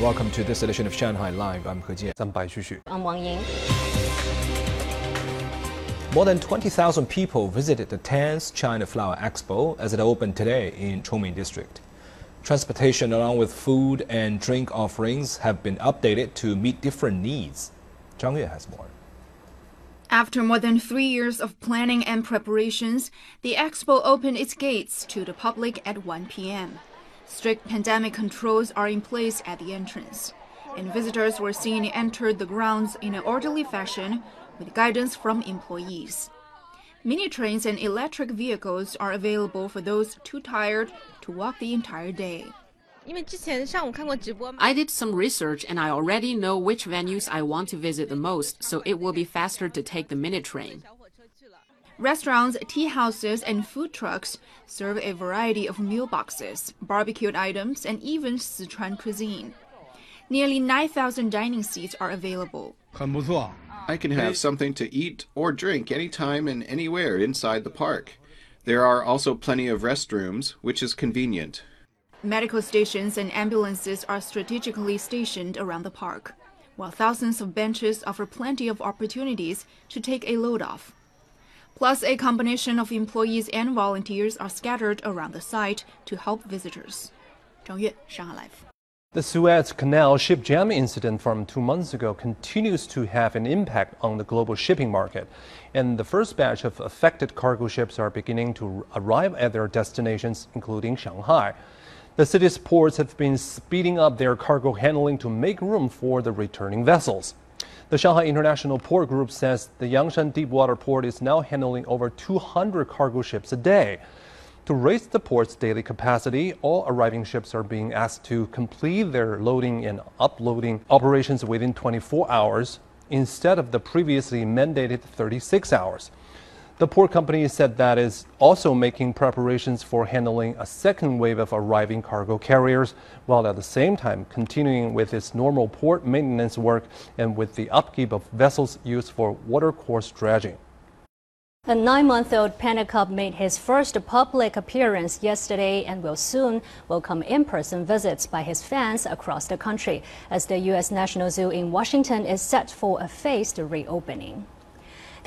Welcome to this edition of Shanghai Live. I'm He Jian. I'm Bai Xu. I'm Wang Ying. More than 20,000 people visited the 10th China Flower Expo as it opened today in Chongming District. Transportation along with food and drink offerings have been updated to meet different needs. Zhang Yue has more. After more than three years of planning and preparations, the expo opened its gates to the public at 1 p.m. Strict pandemic controls are in place at the entrance, and visitors were seen enter the grounds in an orderly fashion with guidance from employees. Mini trains and electric vehicles are available for those too tired to walk the entire day. I did some research and I already know which venues I want to visit the most, so it will be faster to take the mini train. Restaurants, tea houses, and food trucks serve a variety of meal boxes, barbecued items, and even Sichuan cuisine. Nearly 9,000 dining seats are available. I can have something to eat or drink anytime and anywhere inside the park. There are also plenty of restrooms, which is convenient. Medical stations and ambulances are strategically stationed around the park, while thousands of benches offer plenty of opportunities to take a load off. Plus, a combination of employees and volunteers are scattered around the site to help visitors. Zhang Yue, Shanghai Live. The Suez Canal ship jam incident from two months ago continues to have an impact on the global shipping market. And the first batch of affected cargo ships are beginning to arrive at their destinations, including Shanghai. The city's ports have been speeding up their cargo handling to make room for the returning vessels. The Shanghai International Port Group says the Yangshan Deepwater Port is now handling over 200 cargo ships a day. To raise the port's daily capacity, all arriving ships are being asked to complete their loading and uploading operations within 24 hours instead of the previously mandated 36 hours. The port company said that is also making preparations for handling a second wave of arriving cargo carriers, while at the same time continuing with its normal port maintenance work and with the upkeep of vessels used for watercourse dredging. A nine-month-old panda cub made his first public appearance yesterday and will soon welcome in-person visits by his fans across the country as the U.S. National Zoo in Washington is set for a phased reopening.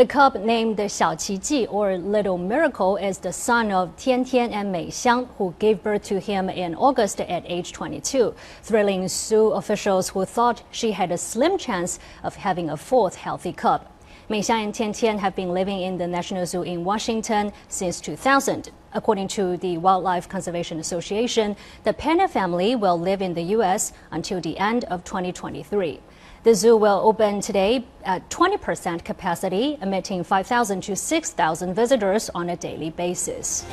The cub named Xiao Qiji, or Little Miracle, is the son of Tian Tian and Mei Xiang, who gave birth to him in August at age 22, thrilling zoo officials who thought she had a slim chance of having a fourth healthy cub. Mei Xiang and Tian Tian have been living in the National Zoo in Washington since 2000. According to the Wildlife Conservation Association, the panda family will live in the U.S. until the end of 2023. The zoo will open today at 20% capacity, admitting 5,000 to 6,000 visitors on a daily basis.